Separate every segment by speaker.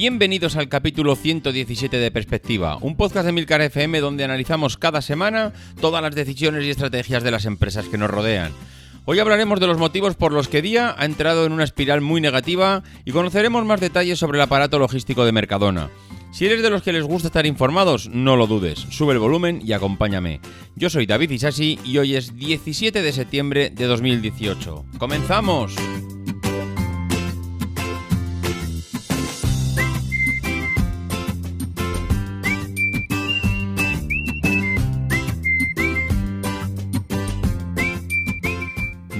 Speaker 1: Bienvenidos al capítulo 117 de Perspectiva, un podcast de Milcar FM donde analizamos cada semana todas las decisiones y estrategias de las empresas que nos rodean. Hoy hablaremos de los motivos por los que Día ha entrado en una espiral muy negativa y conoceremos más detalles sobre el aparato logístico de Mercadona. Si eres de los que les gusta estar informados, no lo dudes, sube el volumen y acompáñame. Yo soy David Isasi y hoy es 17 de septiembre de 2018. ¡Comenzamos!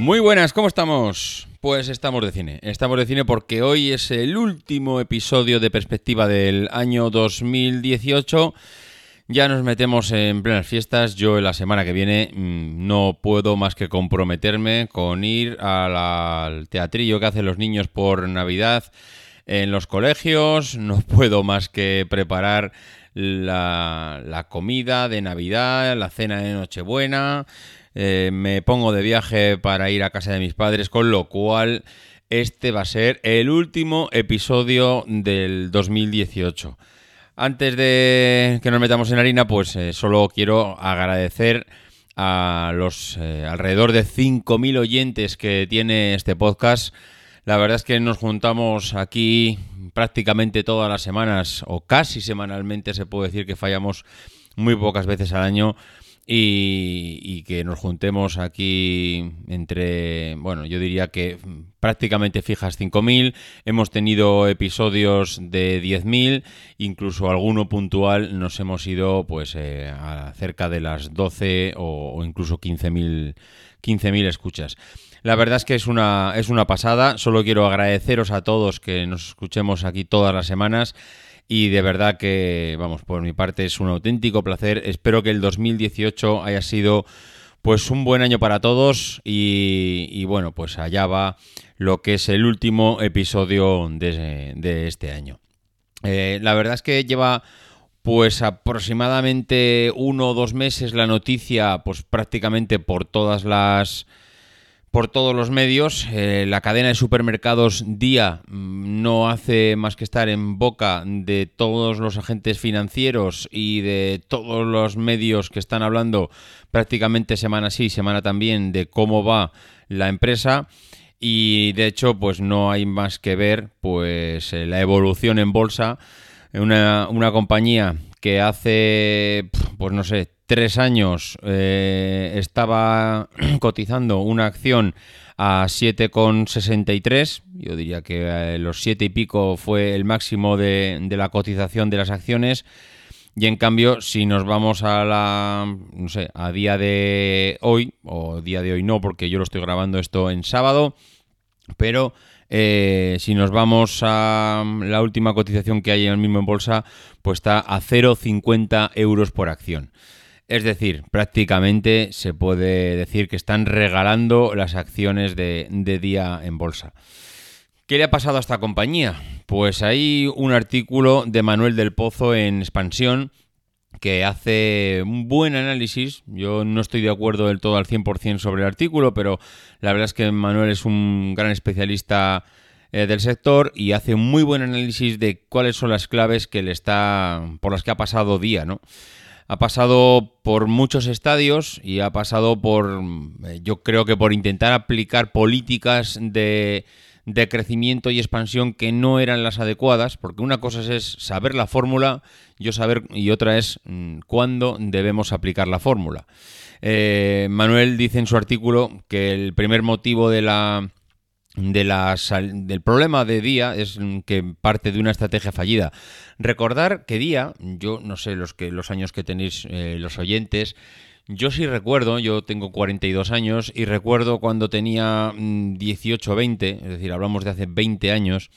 Speaker 1: Muy buenas, ¿cómo estamos? Pues estamos de cine. Estamos de cine porque hoy es el último episodio de perspectiva del año 2018. Ya nos metemos en plenas fiestas. Yo la semana que viene mm, no puedo más que comprometerme con ir al teatrillo que hacen los niños por Navidad en los colegios. No puedo más que preparar la, la comida de Navidad, la cena de Nochebuena. Eh, me pongo de viaje para ir a casa de mis padres, con lo cual este va a ser el último episodio del 2018. Antes de que nos metamos en harina, pues eh, solo quiero agradecer a los eh, alrededor de 5.000 oyentes que tiene este podcast. La verdad es que nos juntamos aquí prácticamente todas las semanas o casi semanalmente, se puede decir que fallamos muy pocas veces al año y, que nos juntemos aquí entre, bueno, yo diría que prácticamente fijas 5.000, hemos tenido episodios de 10.000, incluso alguno puntual nos hemos ido pues eh, a cerca de las 12 o, incluso 15.000 15 escuchas. La verdad es que es una, es una pasada, solo quiero agradeceros a todos que nos escuchemos aquí todas las semanas y de verdad que, vamos, por mi parte es un auténtico placer. Espero que el 2018 haya sido pues un buen año para todos y, bueno, pues allá va lo que es el último episodio de, este año. Eh, la verdad es que lleva pues aproximadamente uno o dos meses la noticia pues prácticamente por todas las por todos los medios. Eh, la cadena de supermercados Día mm, no hace más que estar en boca de todos los agentes financieros y de todos los medios que están hablando prácticamente semana sí, semana también de cómo va la empresa. Y de hecho, pues no hay más que ver pues eh, la evolución en bolsa. Una, una compañía que hace, pues no sé, tres años eh, estaba cotizando una acción a 7,63. Yo diría que eh, los 7 y pico fue el máximo de, la cotización de las acciones. Y en cambio, si nos vamos a la, no sé, a día de hoy, o día de hoy no, porque yo lo estoy grabando esto en sábado, pero eh, si nos vamos a la última cotización que hay en el mismo bolsa, pues está a 0,50 euros por acción. Es decir, prácticamente se puede decir que están regalando las acciones de, día en bolsa. ¿Qué le ha pasado a esta compañía? Pues hay un artículo de Manuel del Pozo en Expansión que hace un buen análisis. Yo no estoy de acuerdo del todo al 100% sobre el artículo, pero la verdad es que Manuel es un gran especialista eh, del sector y hace un muy buen análisis de cuáles son las claves que le está por las que ha pasado día, ¿no? Ha pasado por muchos estadios y ha pasado por, eh, yo creo que por intentar aplicar políticas de de crecimiento y expansión que no eran las adecuadas, porque una cosa es saber la fórmula yo saber, y otra es mm, cuándo debemos aplicar la fórmula. Eh, Manuel dice en su artículo que el primer motivo de la, de la, del problema de Día es que parte de una estrategia fallida. Recordar que Día, yo no sé los, que, los años que tenéis eh, los oyentes, yo sí recuerdo, yo tengo 42 años y recuerdo cuando tenía 18 o 20, es decir, hablamos de hace 20 años,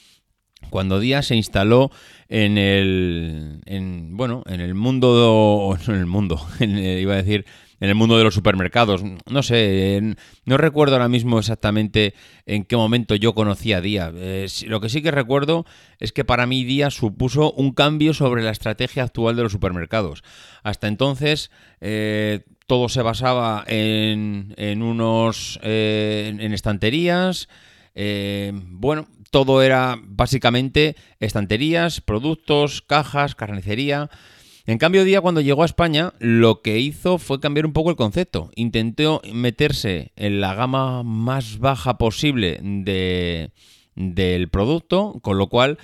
Speaker 1: cuando Díaz se instaló en el en, bueno, en el mundo en el mundo, iba a decir en el mundo de los supermercados. No sé, no recuerdo ahora mismo exactamente en qué momento yo conocí a Día. Eh, lo que sí que recuerdo es que para mí Día supuso un cambio sobre la estrategia actual de los supermercados. Hasta entonces eh, todo se basaba en, en unos eh, en estanterías. bueno, todo era básicamente estanterías, productos, cajas, carnicería. En cambio, Día cuando llegó a España, lo que hizo fue cambiar un poco el concepto. Intentó meterse en la gama más baja posible de, del producto, con lo cual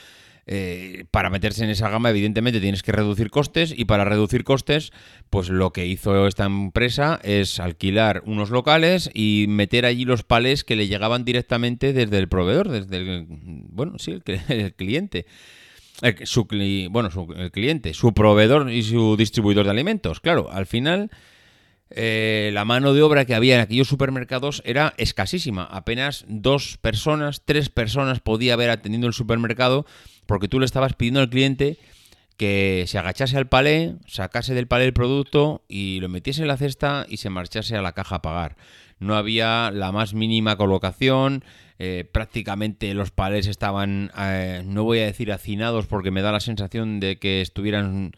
Speaker 1: eh, para meterse en esa gama, evidentemente tienes que reducir costes y para reducir costes, pues lo que hizo esta empresa es alquilar unos locales y meter allí los palés que le llegaban directamente desde el proveedor, desde el, bueno, sí, el cliente su, bueno, su, el cliente, su proveedor y su distribuidor de alimentos. Claro, al final eh, la mano de obra que había en aquellos supermercados era escasísima. Apenas dos personas, tres personas podía haber atendiendo el supermercado porque tú le estabas pidiendo al cliente que se agachase al palé, sacase del palé el producto y lo metiese en la cesta y se marchase a la caja a pagar. No había la más mínima colocación, eh, prácticamente los palés estaban, eh, no voy a decir hacinados porque me da la sensación de que estuvieran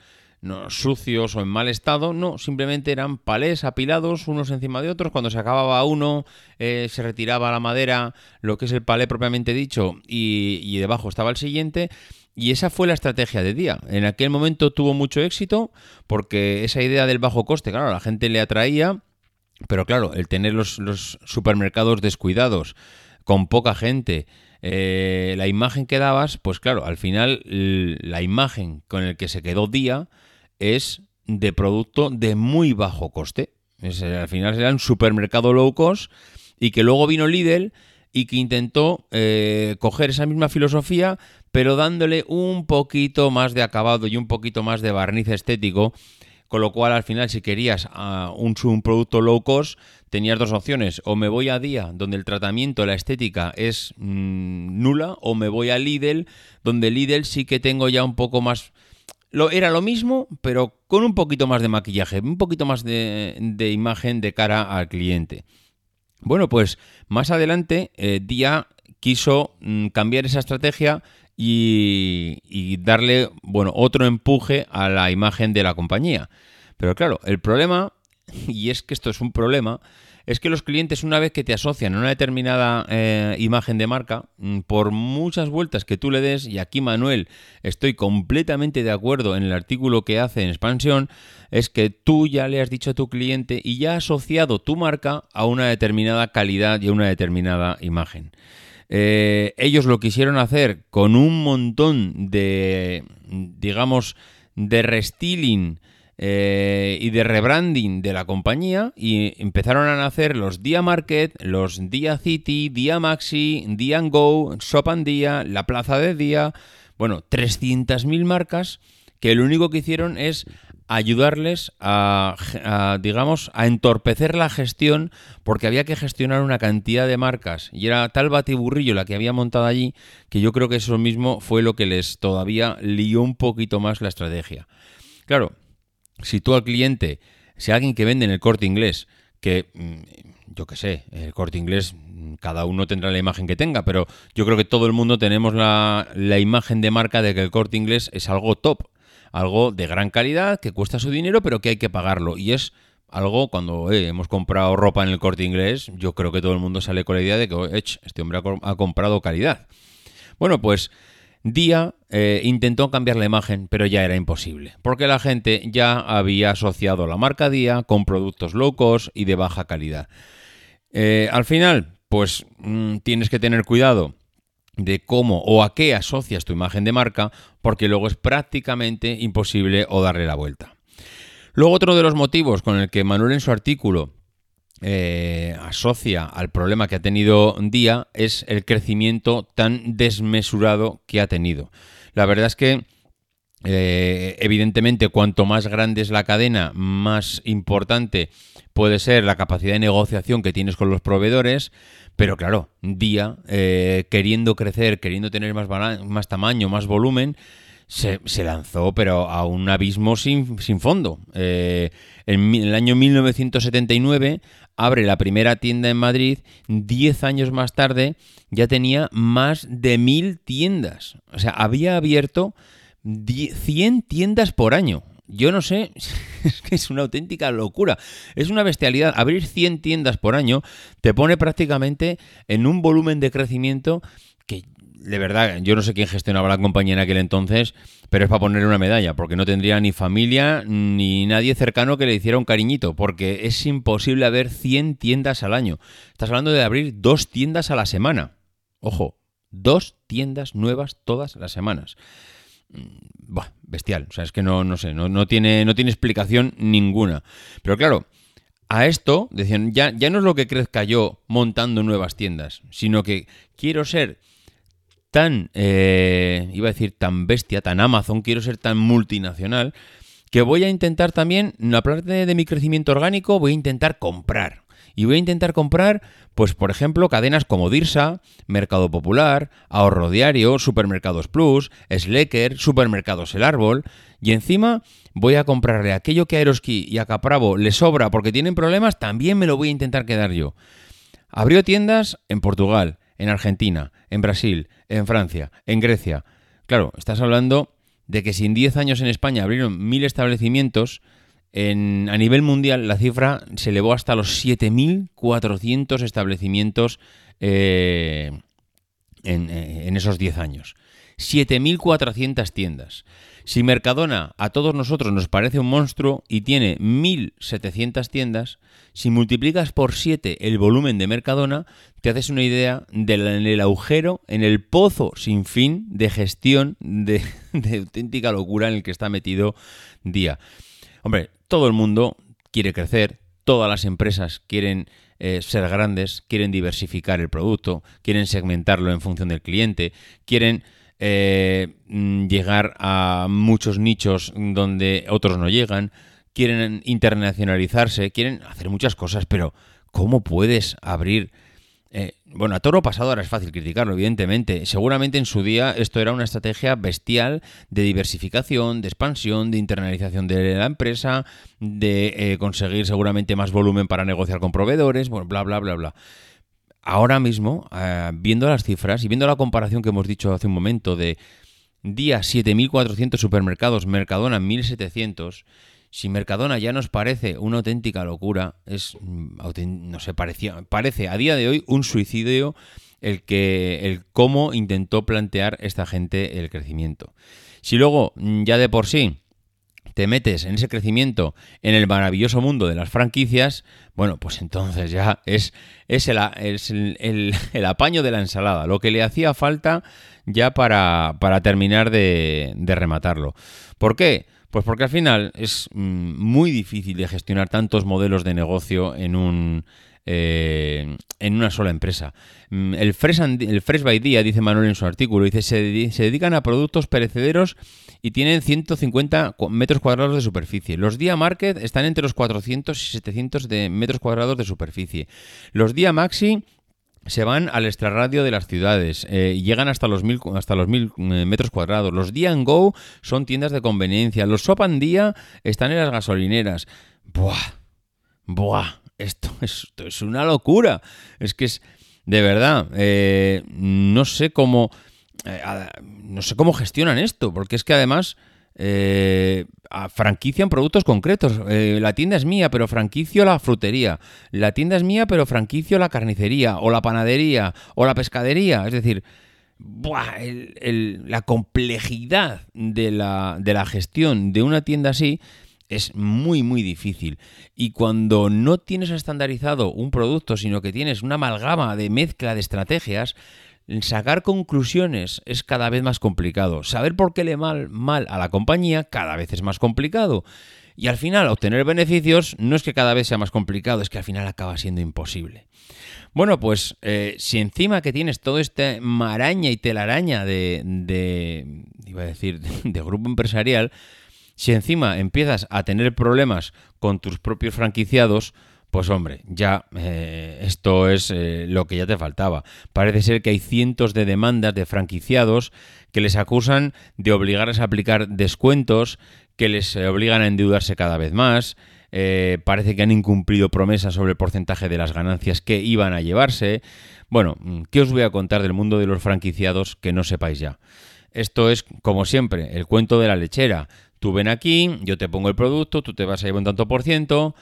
Speaker 1: sucios o en mal estado, no, simplemente eran palés apilados unos encima de otros, cuando se acababa uno eh, se retiraba la madera, lo que es el palé propiamente dicho, y, debajo estaba el siguiente, y esa fue la estrategia de día. En aquel momento tuvo mucho éxito porque esa idea del bajo coste, claro, la gente le atraía, pero claro, el tener los supermercados descuidados, con poca gente, eh, la imagen que dabas, pues claro, al final la imagen con el que se quedó día es de producto de muy bajo coste. al final era un supermercado low cost y que luego vino Lidl y que intentó eh, coger esa misma filosofía, pero dándole un poquito más de acabado y un poquito más de barniz estético con lo cual, al final, si querías ah, un, producto low cost, tenías dos opciones. O me voy a Día, donde el tratamiento, la estética es mm, nula, o me voy a Lidl, donde Lidl sí que tengo ya un poco más... Lo, era lo mismo, pero con un poquito más de maquillaje, un poquito más de, imagen de cara al cliente. Bueno, pues más adelante, eh, Día quiso mm, cambiar esa estrategia y, darle, bueno, otro empuje a la imagen de la compañía. Pero claro, el problema, y es que esto es un problema, es que los clientes una vez que te asocian a una determinada eh, imagen de marca, mm, por muchas vueltas que tú le des, y aquí Manuel estoy completamente de acuerdo en el artículo que hace en expansión, es que tú ya le has dicho a tu cliente y ya has asociado tu marca a una determinada calidad y a una determinada imagen. Eh, ellos lo quisieron hacer con un montón de, digamos, de restyling eh, y de rebranding de la compañía y empezaron a nacer los Dia Market, los Dia City, Dia Maxi, Dia Go, Shop and Dia, la Plaza de Dia, bueno, 300.000 marcas que lo único que hicieron es ayudarles a, digamos, a entorpecer la gestión porque había que gestionar una cantidad de marcas y era tal batiburrillo la que había montado allí que yo creo que eso mismo fue lo que les todavía lió un poquito más la estrategia. Claro, si tú al cliente, si alguien que vende en el corte inglés, que mm, yo qué sé, el corte inglés, mm, cada uno tendrá la imagen que tenga, pero yo creo que todo el mundo tenemos la, la imagen de marca de que el corte inglés es algo top algo de gran calidad, que cuesta su dinero, pero que hay que pagarlo. Y es algo cuando eh, hemos comprado ropa en el corte inglés, yo creo que todo el mundo sale con la idea de que este hombre ha, comprado calidad. Bueno, pues Día eh, intentó cambiar la imagen, pero ya era imposible, porque la gente ya había asociado la marca Día con productos locos y de baja calidad. Eh, al final, pues mm, tienes que tener cuidado de cómo o a qué asocias tu imagen de marca, porque luego es prácticamente imposible o darle la vuelta. Luego otro de los motivos con el que Manuel en su artículo eh, asocia al problema que ha tenido Día es el crecimiento tan desmesurado que ha tenido. La verdad es que eh, evidentemente cuanto más grande es la cadena, más importante puede ser la capacidad de negociación que tienes con los proveedores, pero claro, Día, eh, queriendo crecer, queriendo tener más, tamaño, más volumen, se, lanzó, pero a un abismo sin, fondo. Eh, en, el año 1979 abre la primera tienda en Madrid, 10 años más tarde ya tenía más de mil tiendas. O sea, había abierto 100 tiendas por año. Yo no sé, es que es una auténtica locura. Es una bestialidad. Abrir 100 tiendas por año te pone prácticamente en un volumen de crecimiento que de verdad, yo no sé quién gestionaba la compañía en aquel entonces, pero es para ponerle una medalla, porque no tendría ni familia ni nadie cercano que le hiciera un cariñito, porque es imposible haber 100 tiendas al año. Estás hablando de abrir dos tiendas a la semana. Ojo, dos tiendas nuevas todas las semanas. Mm, bestial. O sea, es que no, no sé, no, tiene, no tiene explicación ninguna. Pero claro, a esto decían, ya, ya no es lo que crezca yo montando nuevas tiendas, sino que quiero ser tan, eh, iba a decir tan bestia, tan Amazon, quiero ser tan multinacional, que voy a intentar también, la parte de mi crecimiento orgánico, voy a intentar comprar. Y voy a intentar comprar, pues por ejemplo, cadenas como Dirsa, Mercado Popular, Ahorro Diario, Supermercados Plus, Slecker, Supermercados El Árbol, y encima voy a comprarle aquello que a Eroski y a Capravo le sobra porque tienen problemas, también me lo voy a intentar quedar yo. Abrió tiendas en Portugal, en Argentina, en Brasil, en Francia, en Grecia. Claro, estás hablando de que si en 10 años en España abrieron mil establecimientos, en, a nivel mundial la cifra se elevó hasta los 7.400 establecimientos eh, en, eh, en, esos 10 años. 7.400 tiendas. Si Mercadona a todos nosotros nos parece un monstruo y tiene 1.700 tiendas, si multiplicas por 7 el volumen de Mercadona, te haces una idea del agujero, en el pozo sin fin de gestión de, auténtica locura en el que está metido Día. Hombre, todo el mundo quiere crecer, todas las empresas quieren eh, ser grandes, quieren diversificar el producto, quieren segmentarlo en función del cliente, quieren eh, mm, llegar a muchos nichos donde otros no llegan, quieren internacionalizarse, quieren hacer muchas cosas, pero ¿cómo puedes abrir... Eh, bueno, a toro pasado ahora es fácil criticarlo, evidentemente. Seguramente en su día esto era una estrategia bestial de diversificación, de expansión, de internalización de la empresa, de eh, conseguir seguramente más volumen para negociar con proveedores, bueno, bla, bla, bla, bla ahora mismo, eh, viendo las cifras y viendo la comparación que hemos dicho hace un momento de día 7.400 supermercados, Mercadona 1.700, si Mercadona ya nos parece una auténtica locura, es, mm, no parecía, parece a día de hoy un suicidio el que el cómo intentó plantear esta gente el crecimiento. Si luego mm, ya de por sí te metes en ese crecimiento en el maravilloso mundo de las franquicias, bueno, pues entonces ya es, es, el, el, apaño de la ensalada, lo que le hacía falta ya para, para terminar de, de rematarlo. ¿Por qué? Pues porque al final es mm, muy difícil de gestionar tantos modelos de negocio en un eh, en una sola empresa. Mm, el Fresh, el Fresh by Día, dice Manuel en su artículo, dice, se, se dedican a productos perecederos y tienen 150 metros cuadrados de superficie. Los Día Market están entre los 400 y 700 de metros cuadrados de superficie. Los Día Maxi se van al extrarradio de las ciudades eh, llegan hasta los mil, hasta los mil eh, metros cuadrados. Los Día Go son tiendas de conveniencia. Los Shop and están en las gasolineras. Buah, buah, esto, esto es una locura. Es que es, de verdad, eh, no sé cómo... Eh, no sé cómo gestionan esto, porque es que además eh, franquician productos concretos. Eh, la tienda es mía, pero franquicio la frutería. La tienda es mía, pero franquicio la carnicería, o la panadería, o la pescadería. Es decir, la complejidad de la, de la gestión de una tienda así es muy muy difícil y cuando no tienes estandarizado un producto sino que tienes una amalgama de mezcla de estrategias sacar conclusiones es cada vez más complicado. Saber por qué le mal, mal a la compañía cada vez es más complicado. Y al final, obtener beneficios no es que cada vez sea más complicado, es que al final acaba siendo imposible. Bueno, pues eh, si encima que tienes todo este maraña y telaraña de, de iba a decir, de grupo empresarial, si encima empiezas a tener problemas con tus propios franquiciados, pues hombre, ya eh, esto es eh, lo que ya te faltaba. Parece ser que hay cientos de demandas de franquiciados que les acusan de obligarles a aplicar descuentos, que les eh, obligan a endeudarse cada vez más. parece que han incumplido promesas sobre el porcentaje de las ganancias que iban a llevarse. Bueno, ¿qué os voy a contar del mundo de los franquiciados que no sepáis ya? Esto es, como siempre, el cuento de la lechera. Tú ven aquí, yo te pongo el producto, tú te vas a llevar un tanto por ciento,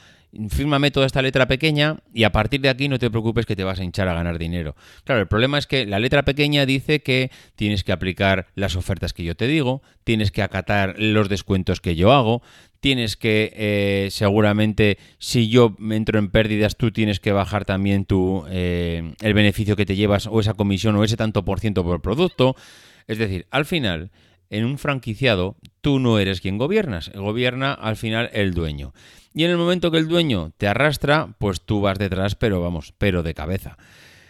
Speaker 1: fírmame toda esta letra pequeña y a partir de aquí no te preocupes que te vas a hinchar a ganar dinero. Claro, el problema es que la letra pequeña dice que tienes que aplicar las ofertas que yo te digo, tienes que acatar los descuentos que yo hago, tienes que eh, seguramente si yo entro en pérdidas tú tienes que bajar también tu, eh, el beneficio que te llevas o esa comisión o ese tanto por ciento por producto. Es decir, al final en un franquiciado tú no eres quien gobiernas, gobierna al final el dueño. Y en el momento que el dueño te arrastra, pues tú vas detrás, pero vamos, pero de cabeza.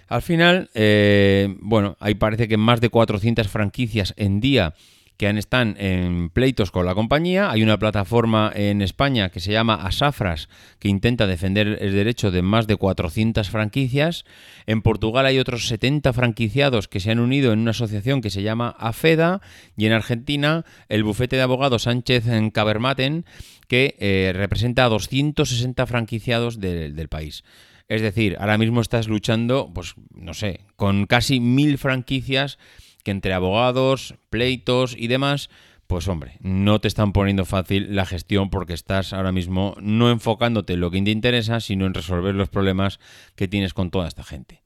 Speaker 1: Al final, eh, bueno, ahí parece que más de 400 franquicias en día que están en pleitos con la compañía. Hay una plataforma en España que se llama Asafras que intenta defender el derecho de más de 400 franquicias. En Portugal hay otros 70 franquiciados que se han unido en una asociación que se llama AFEDA y en Argentina el bufete de abogados Sánchez en Cabermaten que eh, representa a 260 franquiciados del país. Es decir, ahora mismo estás luchando, pues no sé, con casi mil franquicias que entre abogados, pleitos y demás, pues hombre, no te están poniendo fácil la gestión porque estás ahora mismo no enfocándote en lo que te interesa, sino en resolver los problemas que tienes con toda esta gente.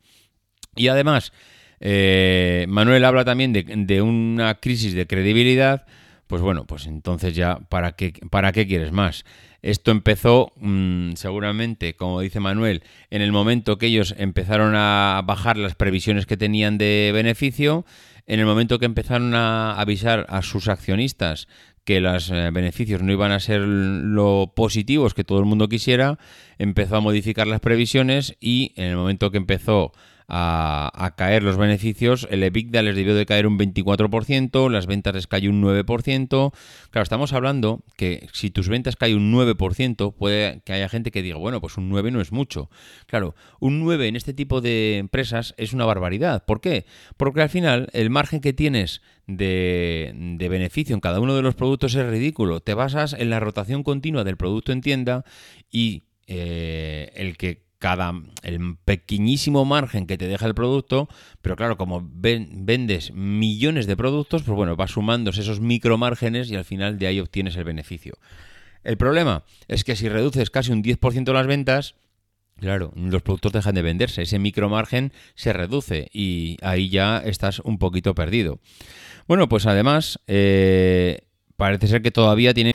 Speaker 1: Y además, eh, Manuel habla también de, una crisis de credibilidad, pues bueno, pues entonces ya, ¿para qué, para qué quieres más? Esto empezó mm, seguramente, como dice Manuel, en el momento que ellos empezaron a bajar las previsiones que tenían de beneficio, en el momento que empezaron a avisar a sus accionistas que los eh, beneficios no iban a ser lo positivos que todo el mundo quisiera, empezó a modificar las previsiones y en el momento que empezó a, caer los beneficios, el EBITDA les debió de caer un 24%, las ventas les cayó un 9%. Claro, estamos hablando que si tus ventas caen un 9%, puede que haya gente que diga, bueno, pues un 9 no es mucho. Claro, un 9 en este tipo de empresas es una barbaridad. ¿Por qué? Porque al final el margen que tienes de, beneficio en cada uno de los productos es ridículo. Te basas en la rotación continua del producto en tienda y eh, el que cada el pequeñísimo margen que te deja el producto, pero claro, como vendes millones de productos, pues bueno, vas sumándose esos micro márgenes y al final de ahí obtienes el beneficio. El problema es que si reduces casi un 10% las ventas, claro, los productos dejan de venderse, ese micro margen se reduce y ahí ya estás un poquito perdido. Bueno, pues además, eh, parece ser que todavía tiene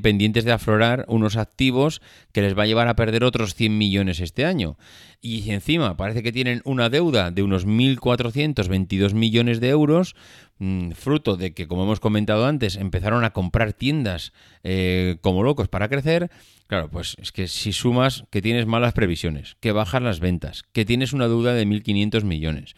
Speaker 1: Pendientes de aflorar unos activos que les va a llevar a perder otros 100 millones este año. Y encima parece que tienen una deuda de unos 1.422 millones de euros, mm, fruto de que, como hemos comentado antes, empezaron a comprar tiendas eh, como locos para crecer. Claro, pues es que si sumas que tienes malas previsiones, que bajan las ventas, que tienes una deuda de 1.500 millones.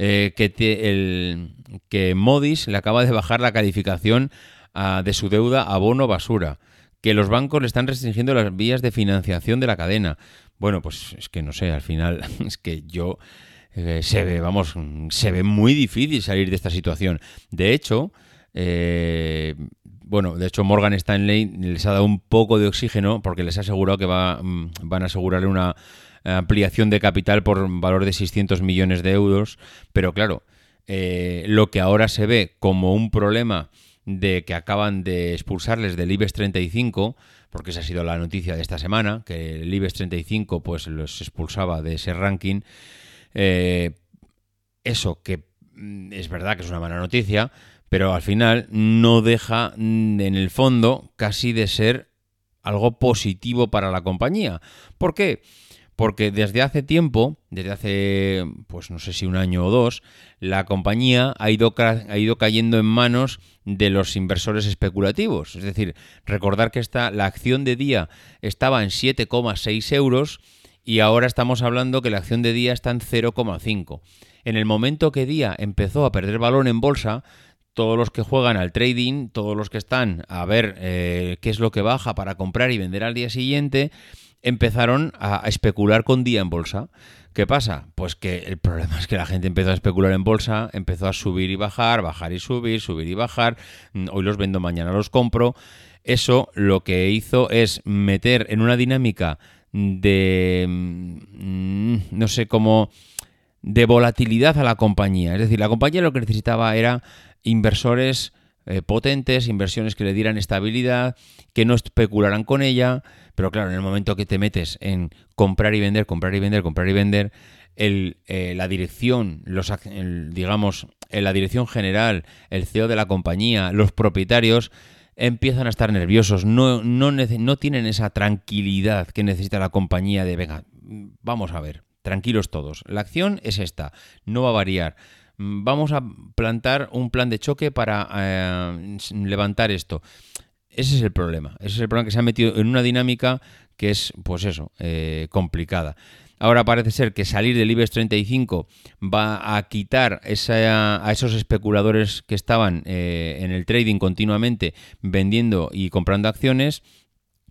Speaker 1: Eh, que, el, que Modis le acaba de bajar la calificación de su deuda a bono basura, que los bancos le están restringiendo las vías de financiación de la cadena. Bueno, pues es que no sé, al final es que yo eh, se ve, vamos, se ve muy difícil salir de esta situación. De hecho, eh, bueno, de hecho Morgan Stanley les ha dado un poco de oxígeno porque les ha asegurado que va, mm, van a asegurarle una ampliación de capital por valor de 600 millones de euros, pero claro, eh, lo que ahora se ve como un problema de que acaban de expulsarles del IBEX 35, porque esa ha sido la noticia de esta semana, que el IBEX 35 pues los expulsaba de ese ranking. Eh, eso que mm, es verdad que es una mala noticia, pero al final no deja mm, en el fondo casi de ser algo positivo para la compañía. ¿Por qué? porque desde hace tiempo, desde hace, pues no sé si un año o dos, la compañía ha ido, ha ido cayendo en manos de los inversores especulativos. Es decir, recordar que esta, la acción de día estaba en 7,6 euros y ahora estamos hablando que la acción de día está en 0,5. En el momento que día empezó a perder valor en bolsa, todos los que juegan al trading, todos los que están a ver eh, qué es lo que baja para comprar y vender al día siguiente, empezaron a especular con día en bolsa. ¿Qué pasa? Pues que el problema es que la gente empezó a especular en bolsa, empezó a subir y bajar, bajar y subir, subir y bajar. Mm, hoy los vendo, mañana los compro. Eso lo que hizo es meter en una dinámica de, mm, no sé cómo, de volatilidad a la compañía. Es decir, la compañía lo que necesitaba era inversores eh, potentes, inversiones que le dieran estabilidad, que no especularan con ella, pero claro, en el momento que te metes en comprar y vender, comprar y vender, comprar y vender, el, eh, la dirección, los, digamos, en la dirección general, el CEO de la compañía, los propietarios, empiezan a estar nerviosos, no, no, no tienen esa tranquilidad que necesita la compañía de, venga, vamos a ver, tranquilos todos, la acción es esta, no va a variar vamos a plantar un plan de choque para eh, levantar esto. Ese es el problema. Ese es el problema que se ha metido en una dinámica que es, pues eso, eh, complicada. Ahora parece ser que salir del IBEX 35 va a quitar a esos especuladores que estaban eh, en el trading continuamente vendiendo y comprando acciones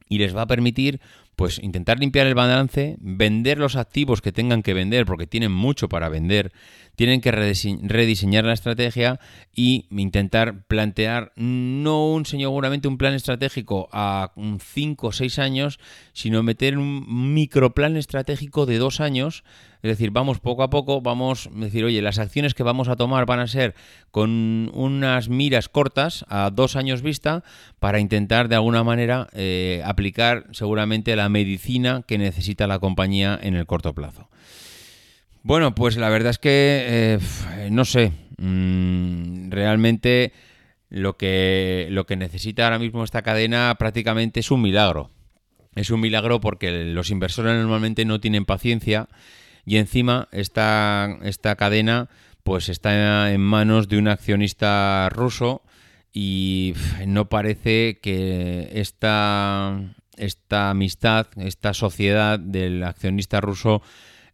Speaker 1: y les va a permitir pues intentar limpiar el balance, vender los activos que tengan que vender porque tienen mucho para vender, tienen que rediseñar la estrategia y intentar plantear no un seguramente un plan estratégico a 5 o 6 años, sino meter un microplan estratégico de dos años es decir, vamos poco a poco, vamos a decir, oye, las acciones que vamos a tomar van a ser con unas miras cortas, a dos años vista, para intentar de alguna manera eh, aplicar seguramente la medicina que necesita la compañía en el corto plazo. Bueno, pues la verdad es que, eh, no sé, mm, realmente lo que, lo que necesita ahora mismo esta cadena prácticamente es un milagro. Es un milagro porque los inversores normalmente no tienen paciencia y encima esta, esta cadena pues está en manos de un accionista ruso y no parece que esta, esta amistad, esta sociedad del accionista ruso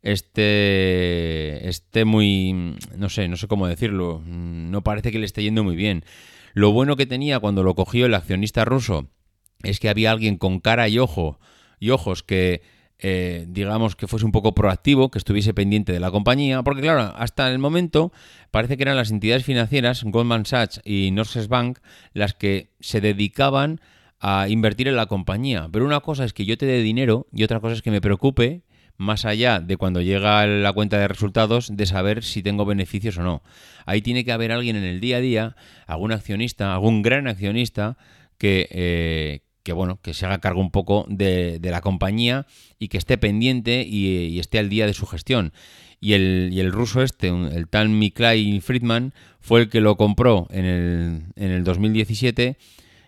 Speaker 1: esté, esté muy, no sé, no sé cómo decirlo, no parece que le esté yendo muy bien. Lo bueno que tenía cuando lo cogió el accionista ruso es que había alguien con cara y ojo y ojos que eh, digamos que fuese un poco proactivo, que estuviese pendiente de la compañía, porque claro, hasta el momento parece que eran las entidades financieras, Goldman Sachs y Norges Bank, las que se dedicaban a invertir en la compañía. Pero una cosa es que yo te dé dinero y otra cosa es que me preocupe más allá de cuando llega la cuenta de resultados, de saber si tengo beneficios o no. Ahí tiene que haber alguien en el día a día, algún accionista, algún gran accionista, que, eh, que bueno, que se haga cargo un poco de, la compañía y que esté pendiente y, esté al día de su gestión. Y el, y el ruso este, el tal Miklay Friedman, fue el que lo compró en el, en el 2017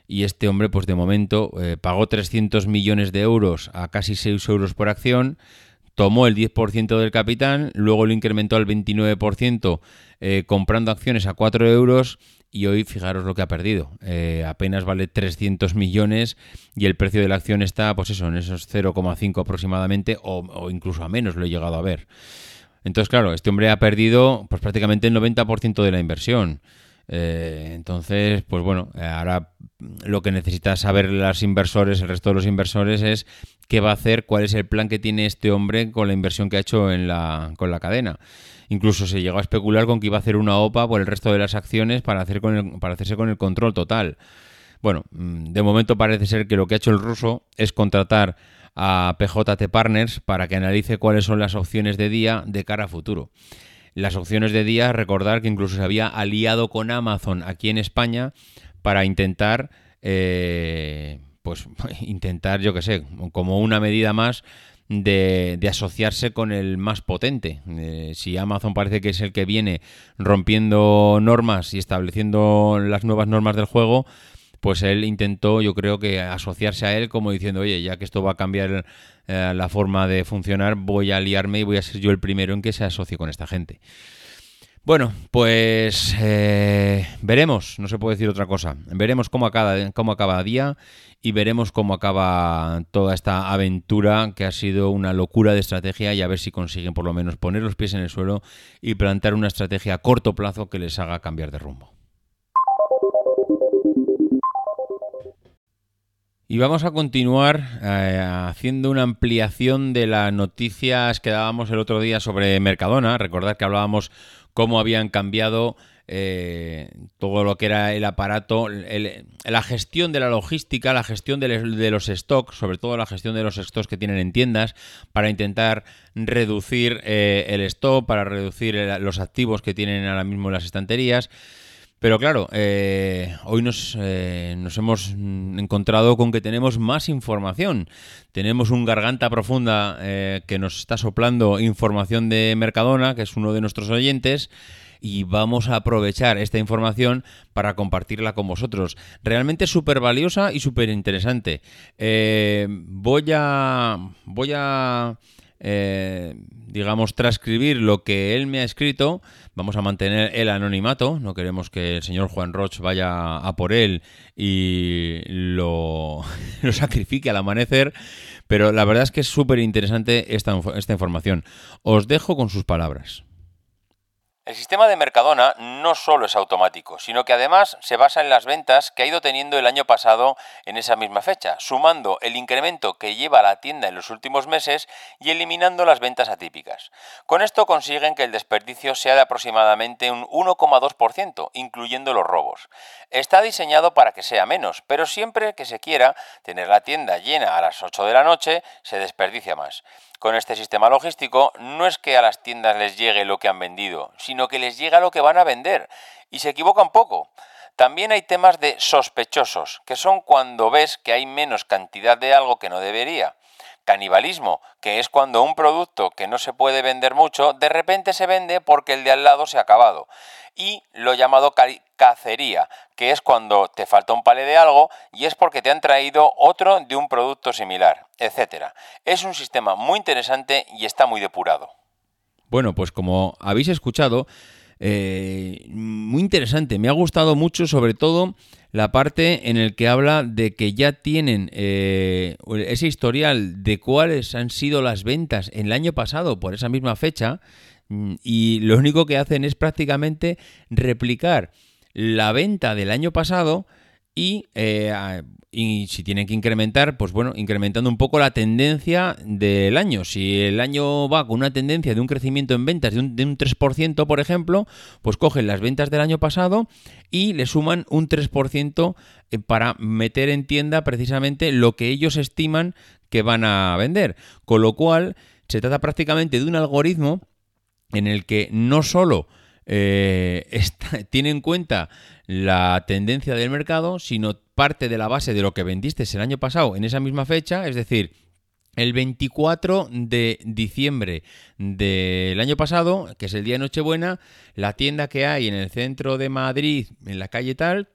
Speaker 1: y este hombre, pues de momento, eh, pagó 300 millones de euros a casi 6 euros por acción tomó el 10% del capital, luego lo incrementó al 29% eh, comprando acciones a 4 euros y hoy fijaros lo que ha perdido. Eh, apenas vale 300 millones y el precio de la acción está, pues eso, en esos 0,5 aproximadamente o, incluso a menos lo he llegado a ver. Entonces, claro, este hombre ha perdido pues prácticamente el 90% de la inversión. Eh, entonces, pues bueno, ahora lo que necesita saber los inversores, el resto de los inversores, es qué va a hacer, cuál es el plan que tiene este hombre con la inversión que ha hecho en la, con la cadena. Incluso se llegó a especular con que iba a hacer una OPA por el resto de las acciones para, hacer con para hacerse con el control total. Bueno, mm, de momento parece ser que lo que ha hecho el ruso es contratar a PJT Partners para que analice cuáles son las opciones de día de cara a futuro las opciones de día, recordar que incluso se había aliado con Amazon aquí en España para intentar, eh, pues intentar, yo que sé, como una medida más de, asociarse con el más potente. Eh, si Amazon parece que es el que viene rompiendo normas y estableciendo las nuevas normas del juego, pues él intentó, yo creo que asociarse a él como diciendo, oye, ya que esto va a cambiar eh, la forma de funcionar, voy a liarme y voy a ser yo el primero en que se asocie con esta gente. Bueno, pues eh, veremos, no se puede decir otra cosa. Veremos cómo acaba, cómo acaba día y veremos cómo acaba toda esta aventura que ha sido una locura de estrategia y a ver si consiguen por lo menos poner los pies en el suelo y plantar una estrategia a corto plazo que les haga cambiar de rumbo. Y vamos a continuar eh, haciendo una ampliación de las noticias que dábamos el otro día sobre Mercadona. Recordad que hablábamos cómo habían cambiado eh, todo lo que era el aparato, la gestión de la logística, la gestión de, los stocks, sobre todo la gestión de los stocks que tienen en tiendas, para intentar reducir eh, el stock, para reducir los activos que tienen ahora mismo en las estanterías. Pero claro, eh, hoy nos, eh, nos, hemos encontrado con que tenemos más información. Tenemos un garganta profunda eh, que nos está soplando información de Mercadona, que es uno de nuestros oyentes y vamos a aprovechar esta información para compartirla con vosotros. Realmente súper valiosa y súper interesante. voy a. Voy a. digamos, transcribir lo que él me ha escrito Vamos a mantener el anonimato, no queremos que el señor Juan Roch vaya a por él y lo, lo sacrifique al amanecer, pero la verdad es que es súper interesante esta, esta información. Os dejo con sus palabras.
Speaker 2: El sistema de Mercadona no solo es automático, sino que además se basa en las ventas que ha ido teniendo el año pasado en esa misma fecha, sumando el incremento que lleva la tienda en los últimos meses y eliminando las ventas atípicas. Con esto consiguen que el desperdicio sea de aproximadamente un 1,2%, incluyendo los robos. Está diseñado para que sea menos, pero siempre que se quiera tener la tienda llena a las 8 de la noche, se desperdicia más. Con este sistema logístico no es que a las tiendas les llegue lo que han vendido, sino que les llega lo que van a vender. Y se equivocan poco. También hay temas de sospechosos, que son cuando ves que hay menos cantidad de algo que no debería. Canibalismo, que es cuando un producto que no se puede vender mucho, de repente se vende porque el de al lado se ha acabado. Y lo llamado cacería, que es cuando te falta un palé de algo y es porque te han traído otro de un producto similar, etc. Es un sistema muy interesante y está muy depurado.
Speaker 1: Bueno, pues como habéis escuchado, eh, muy interesante. Me ha gustado mucho, sobre todo, la parte en el que habla de que ya tienen eh, ese historial de cuáles han sido las ventas en el año pasado por esa misma fecha mm, y lo único que hacen es prácticamente replicar la venta del año pasado y eh, y si tienen que incrementar, pues bueno, incrementando un poco la tendencia del año. Si el año va con una tendencia de un crecimiento en ventas de un, de un 3%, por ejemplo, pues cogen las ventas del año pasado y le suman un 3% eh, para meter en tienda precisamente lo que ellos estiman que van a vender. Con lo cual, se trata prácticamente de un algoritmo en el que no solo eh, tiene en cuenta la tendencia del mercado, sino parte de la base de lo que vendiste el año pasado en esa misma fecha, es decir, el 24 de diciembre del año pasado, que es el día de Nochebuena, la tienda que hay en el centro de Madrid, en la calle tal,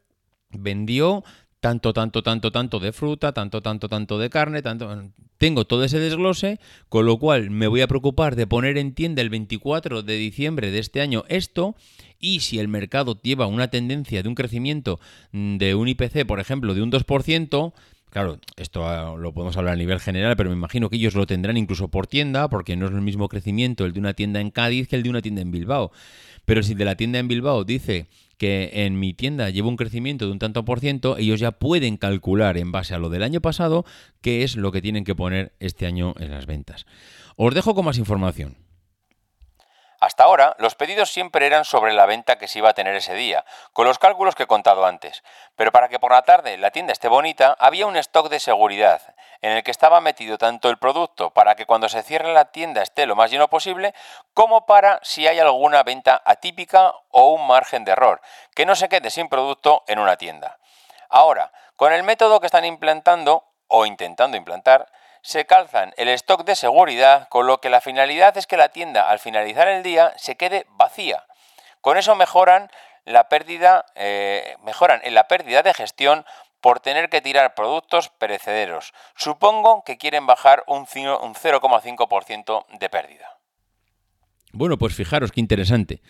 Speaker 1: vendió tanto, tanto, tanto, tanto de fruta, tanto, tanto, tanto de carne, tanto... Tengo todo ese desglose, con lo cual me voy a preocupar de poner en tienda el 24 de diciembre de este año esto, y si el mercado lleva una tendencia de un crecimiento de un IPC, por ejemplo, de un 2%, Claro, esto ah, lo podemos hablar a nivel general, pero me imagino que ellos lo tendrán incluso por tienda, porque no es el mismo crecimiento el de una tienda en Cádiz que el de una tienda en Bilbao. Pero si de la tienda en Bilbao dice que en mi tienda lleva un crecimiento de un tanto por ciento, ellos ya pueden calcular en base a lo del año pasado qué es lo que tienen que poner este año en las ventas. Os dejo con más información.
Speaker 2: Hasta ahora, los pedidos siempre eran sobre la venta que se iba a tener ese día, con los cálculos que he contado antes. Pero para que por la tarde la tienda esté bonita, había un stock de seguridad, en el que estaba metido tanto el producto para que cuando se cierre la tienda esté lo más lleno posible, como para si hay alguna venta atípica o un margen de error, que no se quede sin producto en una tienda. Ahora, con el método que están implantando, o intentando implantar, se calzan el stock de seguridad, con lo que la finalidad es que la tienda al finalizar el día se quede vacía. Con eso mejoran la pérdida, eh, mejoran en la pérdida de gestión por tener que tirar productos perecederos. Supongo que quieren bajar un 0,5% de pérdida.
Speaker 1: Bueno, pues fijaros qué interesante.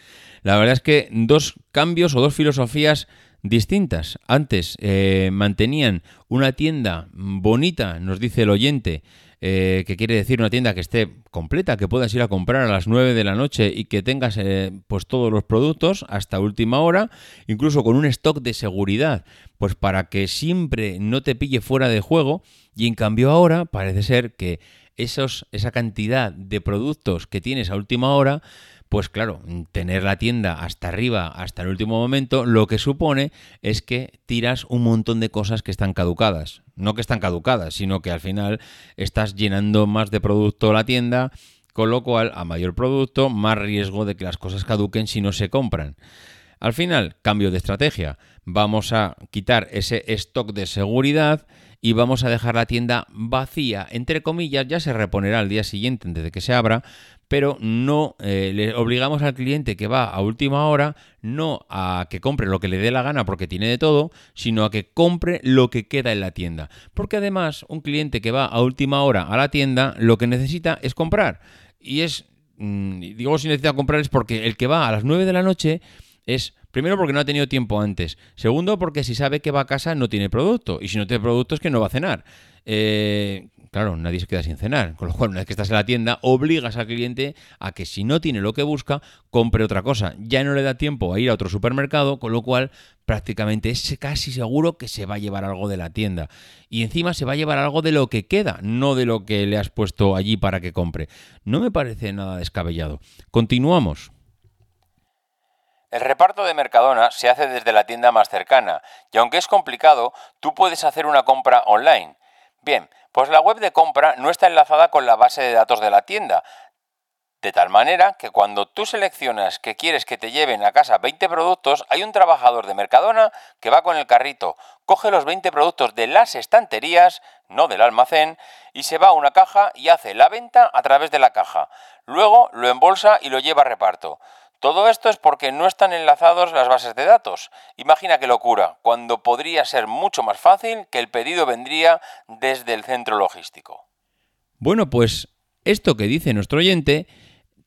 Speaker 1: La verdad es que dos cambios o dos filosofías distintas. Antes eh, mantenían una tienda bonita, nos dice el oyente, eh, que quiere decir una tienda que esté completa, que puedas ir a comprar a las 9 de la noche y que tengas eh, pues todos los productos hasta última hora, incluso con un stock de seguridad, pues para que siempre no te pille fuera de juego. Y en cambio ahora parece ser que esa cantidad de productos que tienes a última hora pues claro, tener la tienda hasta arriba, hasta el último momento, lo que supone es que tiras un montón de cosas que están caducadas. No que están caducadas, sino que al final estás llenando más de producto la tienda, con lo cual a mayor producto, más riesgo de que las cosas caduquen si no se compran. Al final, cambio de estrategia. Vamos a quitar ese stock de seguridad y vamos a dejar la tienda vacía. Entre comillas, ya se reponerá al día siguiente antes de que se abra, pero no eh, le obligamos al cliente que va a última hora no a que compre lo que le dé la gana porque tiene de todo, sino a que compre lo que queda en la tienda. Porque además un cliente que va a última hora a la tienda lo que necesita es comprar. Y es, mm, digo si necesita comprar es porque el que va a las 9 de la noche es Primero porque no ha tenido tiempo antes. Segundo porque si sabe que va a casa no tiene producto. Y si no tiene producto es que no va a cenar. Eh, claro, nadie se queda sin cenar. Con lo cual, una vez que estás en la tienda, obligas al cliente a que si no tiene lo que busca, compre otra cosa. Ya no le da tiempo a ir a otro supermercado, con lo cual prácticamente es casi seguro que se va a llevar algo de la tienda. Y encima se va a llevar algo de lo que queda, no de lo que le has puesto allí para que compre. No me parece nada descabellado. Continuamos.
Speaker 2: El reparto de Mercadona se hace desde la tienda más cercana y aunque es complicado, tú puedes hacer una compra online. Bien, pues la web de compra no está enlazada con la base de datos de la tienda. De tal manera que cuando tú seleccionas que quieres que te lleven a casa 20 productos, hay un trabajador de Mercadona que va con el carrito, coge los 20 productos de las estanterías, no del almacén, y se va a una caja y hace la venta a través de la caja. Luego lo embolsa y lo lleva a reparto. Todo esto es porque no están enlazados las bases de datos. Imagina qué locura, cuando podría ser mucho más fácil que el pedido vendría desde el centro logístico.
Speaker 1: Bueno, pues esto que dice nuestro oyente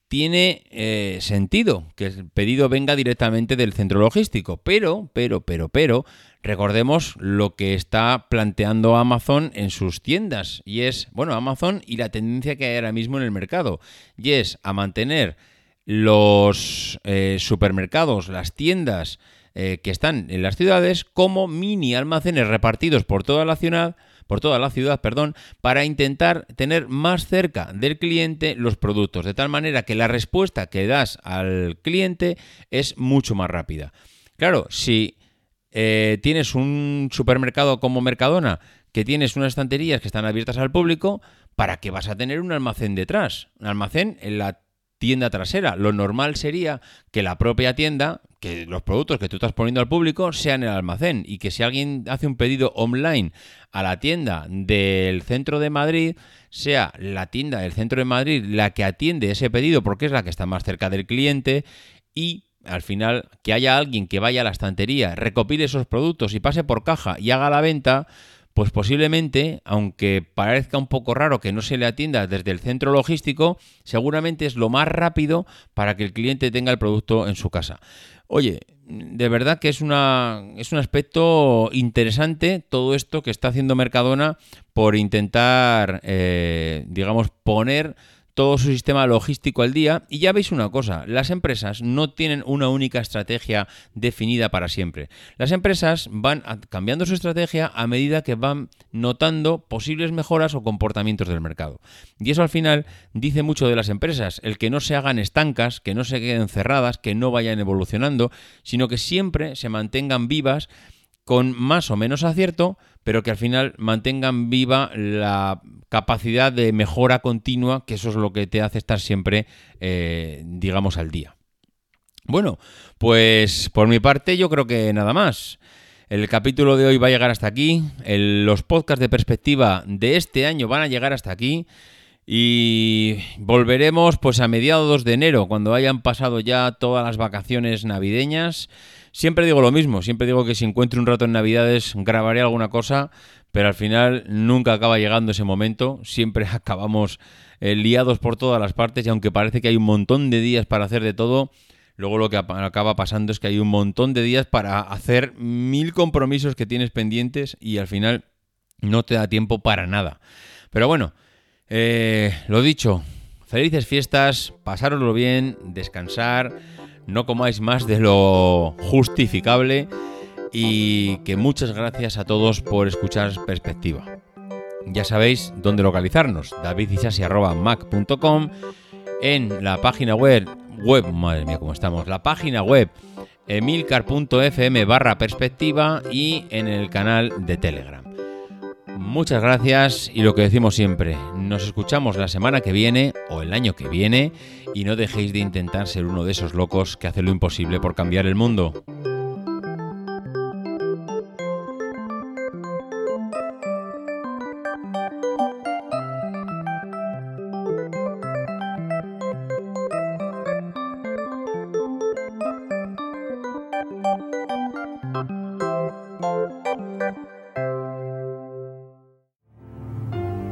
Speaker 1: tiene eh, sentido que el pedido venga directamente del centro logístico, pero, pero, pero, pero, recordemos lo que está planteando Amazon en sus tiendas, y es, bueno, Amazon y la tendencia que hay ahora mismo en el mercado, y es a mantener los eh, supermercados, las tiendas eh, que están en las ciudades como mini almacenes repartidos por toda la ciudad por toda la ciudad, perdón, para intentar tener más cerca del cliente los productos, de tal manera que la respuesta que das al cliente es mucho más rápida. Claro, si eh, tienes un supermercado como Mercadona, que tienes unas estanterías que están abiertas al público, ¿para qué vas a tener un almacén detrás? Un almacén en la tienda trasera. Lo normal sería que la propia tienda, que los productos que tú estás poniendo al público sean el almacén y que si alguien hace un pedido online a la tienda del centro de Madrid, sea la tienda del centro de Madrid la que atiende ese pedido porque es la que está más cerca del cliente y al final que haya alguien que vaya a la estantería, recopile esos productos y pase por caja y haga la venta, pues posiblemente, aunque parezca un poco raro que no se le atienda desde el centro logístico, seguramente es lo más rápido para que el cliente tenga el producto en su casa. Oye, de verdad que es, una, es un aspecto interesante todo esto que está haciendo Mercadona por intentar, eh, digamos, poner todo su sistema logístico al día. Y ya veis una cosa, las empresas no tienen una única estrategia definida para siempre. Las empresas van cambiando su estrategia a medida que van notando posibles mejoras o comportamientos del mercado. Y eso al final dice mucho de las empresas, el que no se hagan estancas, que no se queden cerradas, que no vayan evolucionando, sino que siempre se mantengan vivas con más o menos acierto, pero que al final mantengan viva la capacidad de mejora continua, que eso es lo que te hace estar siempre, eh, digamos, al día. Bueno, pues por mi parte yo creo que nada más. El capítulo de hoy va a llegar hasta aquí. los podcasts de perspectiva de este año van a llegar hasta aquí. Y volveremos pues a mediados de enero, cuando hayan pasado ya todas las vacaciones navideñas. Siempre digo lo mismo, siempre digo que si encuentro un rato en Navidades grabaré alguna cosa, pero al final nunca acaba llegando ese momento, siempre acabamos eh, liados por todas las partes y aunque parece que hay un montón de días para hacer de todo, luego lo que acaba pasando es que hay un montón de días para hacer mil compromisos que tienes pendientes y al final no te da tiempo para nada. Pero bueno, eh, lo dicho, felices fiestas, pasároslo bien, descansar no comáis más de lo justificable y que muchas gracias a todos por escuchar Perspectiva. Ya sabéis dónde localizarnos, davidisasi.mac.com, en la página web, web, madre mía, cómo estamos, la página web emilcar.fm barra perspectiva y en el canal de Telegram. Muchas gracias y lo que decimos siempre, nos escuchamos la semana que viene o el año que viene y no dejéis de intentar ser uno de esos locos que hace lo imposible por cambiar el mundo.